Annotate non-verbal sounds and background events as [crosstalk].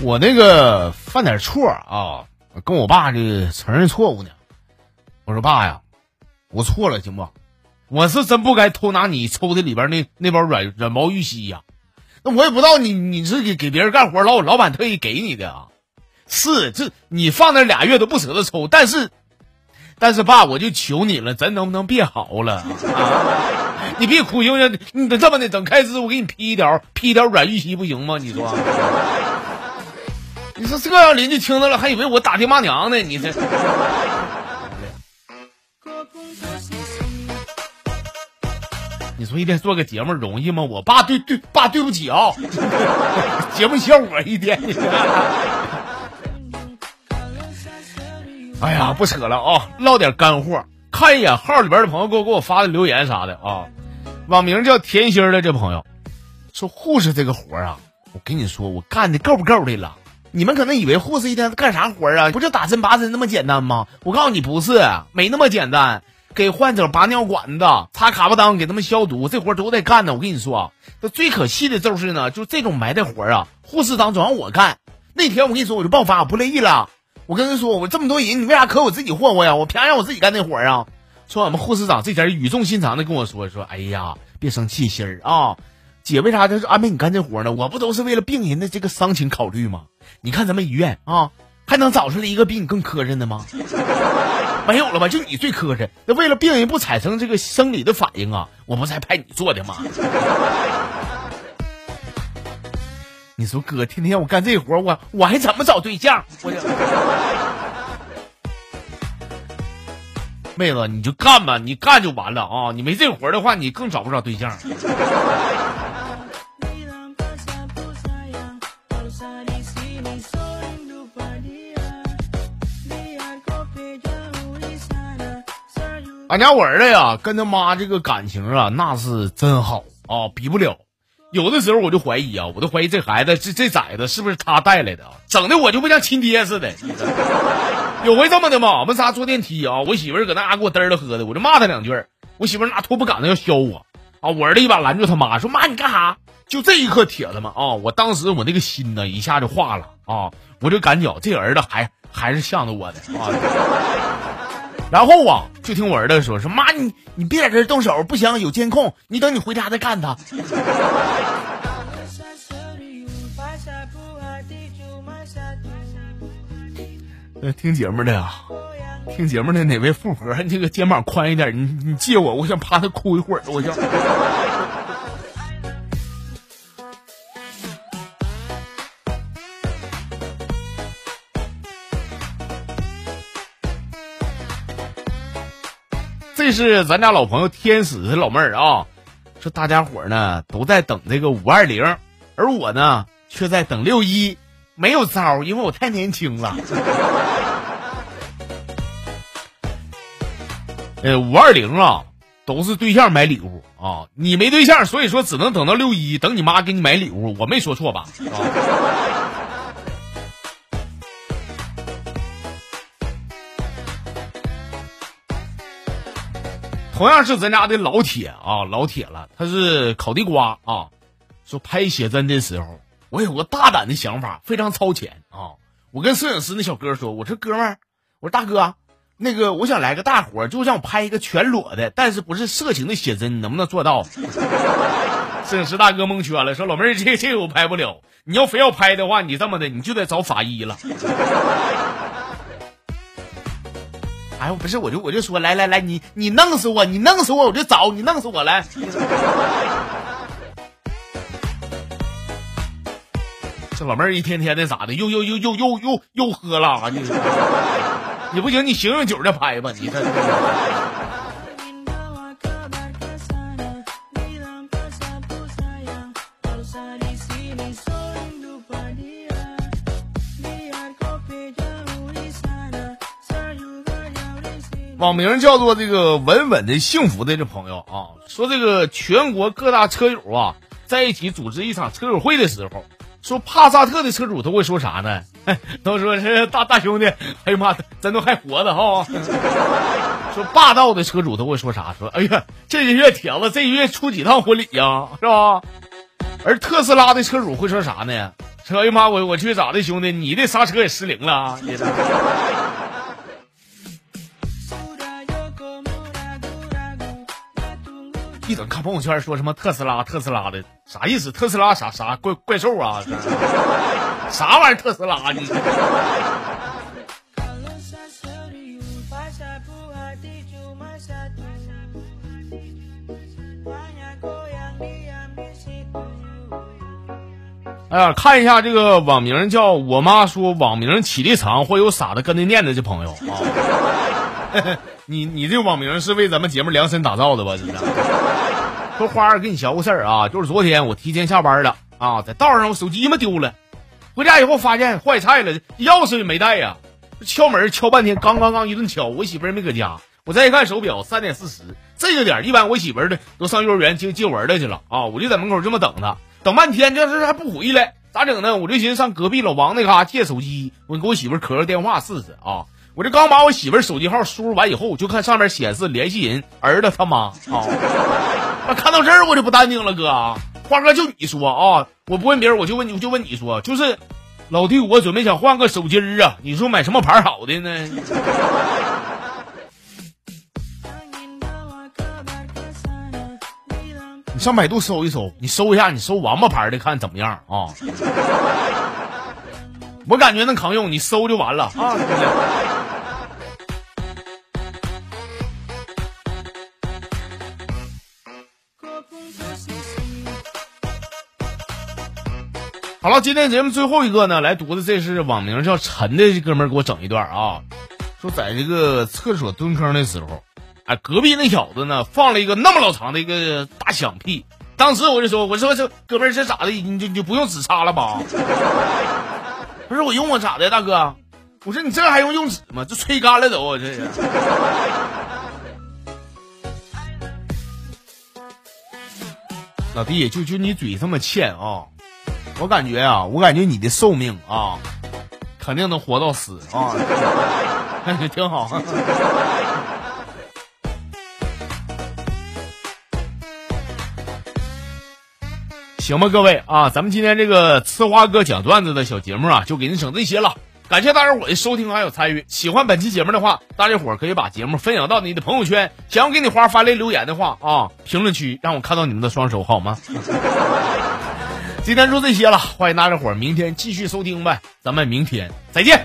我那个犯点错啊，跟我爸这承认错误呢。我说爸呀，我错了，行不？我是真不该偷拿你抽屉里边那那包软软毛玉溪呀。那我也不知道你你是给给别人干活，老老板特意给你的啊。是，这你放那俩月都不舍得抽，但是，但是爸，我就求你了，咱能不能别嚎了？你别哭行不行？你这么的，等开支我给你批一条，批一条软玉溪不行吗？你说？你说这让邻居听到了，还以为我打爹骂娘呢。你这，你说一天做个节目容易吗？我爸对对爸对不起啊，[laughs] 节目效果一天。[laughs] 哎呀，不扯了啊，唠点干货。看一眼号里边的朋友给我给我发的留言啥的啊，网名叫甜心的这朋友说护士这个活啊，我跟你说，我干的够不够的了。你们可能以为护士一天干啥活啊？不就打针拔针那么简单吗？我告诉你不是，没那么简单。给患者拔尿管子、擦卡巴当，给他们消毒，这活都得干呢。我跟你说，这最可气的就是呢，就这种埋汰活啊，护士长总让我干。那天我跟你说，我就爆发，我不乐意了。我跟人说，我这么多人，你为啥可我自己霍霍呀？我偏让我自己干那活啊？说俺们护士长这前语重心长的跟我说说，哎呀，别生气心儿啊，姐为啥就是安排你干这活呢？我不都是为了病人的这个伤情考虑吗？你看咱们医院啊，还能找出来一个比你更磕碜的吗？没有了吧？就你最磕碜。那为了病人不产生这个生理的反应啊，我不才派你做的吗？[laughs] 你说哥，天天我干这活，我我还怎么找对象？妹子，你就干吧，你干就完了啊！你没这活的话，你更找不着对象。俺家我儿子呀，跟他妈这个感情啊，那是真好啊，比不了。有的时候我就怀疑啊，我都怀疑这孩子这这崽子是不是他带来的啊？整的我就不像亲爹似的。[laughs] 有回这么的嘛，我们仨坐电梯啊，我媳妇儿搁那给我嘚儿了喝的，我就骂他两句我媳妇儿拿拖布杆子要削我啊，我儿子一把拦住他妈，说妈你干啥？就这一刻铁子们？啊，我当时我那个心呢一下就化了啊，我就感觉这儿子还还是向着我的啊。然后啊，就听我儿子说说妈你你别在这动手，不行有监控，你等你回家再干他。呃，[laughs] 听节目的呀，听节目的哪位富婆，你这个肩膀宽一点，你你借我，我想趴他哭一会儿，我想。这是咱家老朋友天使的老妹儿啊，说大家伙儿呢都在等这个五二零，而我呢却在等六一，没有招，因为我太年轻了。[laughs] 呃，五二零啊，都是对象买礼物啊，你没对象，所以说只能等到六一，等你妈给你买礼物，我没说错吧？啊。同样是咱家的老铁啊，老铁了，他是烤地瓜啊。说拍写真的时候，我有个大胆的想法，非常超前啊。我跟摄影师那小哥说：“我说哥们儿，我说大哥，那个我想来个大活，就让我拍一个全裸的，但是不是色情的写真，能不能做到？”摄影师大哥蒙圈了，说：“老妹儿，这这个我拍不了。你要非要拍的话，你这么的，你就得找法医了。”哎，不是，我就我就说，来来来，你你弄死我，你弄死我，我就找你弄死我来。[laughs] 这老妹儿一天天的咋的，又又又又又又又喝了，你你不行，你醒醒酒再拍吧，你这。[laughs] 网名叫做这个稳稳的幸福的这朋友啊，说这个全国各大车友啊在一起组织一场车友会的时候，说帕萨特的车主都会说啥呢？[laughs] 都说是大大兄弟，哎呀妈，咱都还活着哈。[laughs] 说霸道的车主都会说啥？说哎呀，这个月铁子这个月出几趟婚礼呀，是吧？而特斯拉的车主会说啥呢？说，哎呀妈，我我去咋的，兄弟，你的刹车也失灵了？一整看朋友圈说什么特斯拉特斯拉的，啥意思？特斯拉啥啥怪怪兽啊？啥玩意儿特斯拉你？哎呀，看一下这个网名叫我妈说网名起的长会有傻子跟着念的这朋友啊，[laughs] 你你这网名是为咱们节目量身打造的吧？这是。说花儿跟你瞧个事儿啊，就是昨天我提前下班了啊，在道上我手机嘛丢了，回家以后发现坏菜了，钥匙也没带呀，敲门敲半天，刚刚刚一顿敲，我媳妇儿没搁家，我再一看手表，三点四十，这个点儿一般我媳妇儿的都上幼儿园接接文了去了啊，我就在门口这么等她。等半天，这这还不回来，咋整呢？我就寻思上隔壁老王那嘎借手机，我给我媳妇儿磕个电话试试啊。我这刚把我媳妇儿手机号输入完以后，我就看上面显示联系人儿子他妈 [laughs] 啊。那看到这儿我就不淡定了，哥，花哥就你说啊，我不问别人，我就问你，我就问你说，就是老弟，我准备想换个手机儿啊，你说买什么牌好的呢？[laughs] 你上百度搜一搜，你搜一下，你搜王八牌的，看怎么样啊？[laughs] 我感觉能扛用，你搜就完了啊！好了，今天节目最后一个呢，来读的这是网名叫陈的哥们儿给我整一段啊，说在这个厕所蹲坑的时候。哎，隔壁那小子呢，放了一个那么老长的一个大响屁。当时我就说：“我说这哥们儿这咋的？你就你就不用纸擦了吧？”不是我用过咋的，大哥？我说你这还用用纸吗？这吹干了都，我这。老弟，就就你嘴这么欠啊！我感觉啊，我感觉你的寿命啊，肯定能活到死啊，感觉挺好。行吧，各位啊，咱们今天这个呲花哥讲段子的小节目啊，就给您整这些了。感谢大家伙的收听还有参与。喜欢本期节目的话，大家伙可以把节目分享到你的朋友圈。想要给你花发来留言的话啊，评论区让我看到你们的双手好吗？今天就这些了，欢迎大家伙明天继续收听呗，咱们明天再见。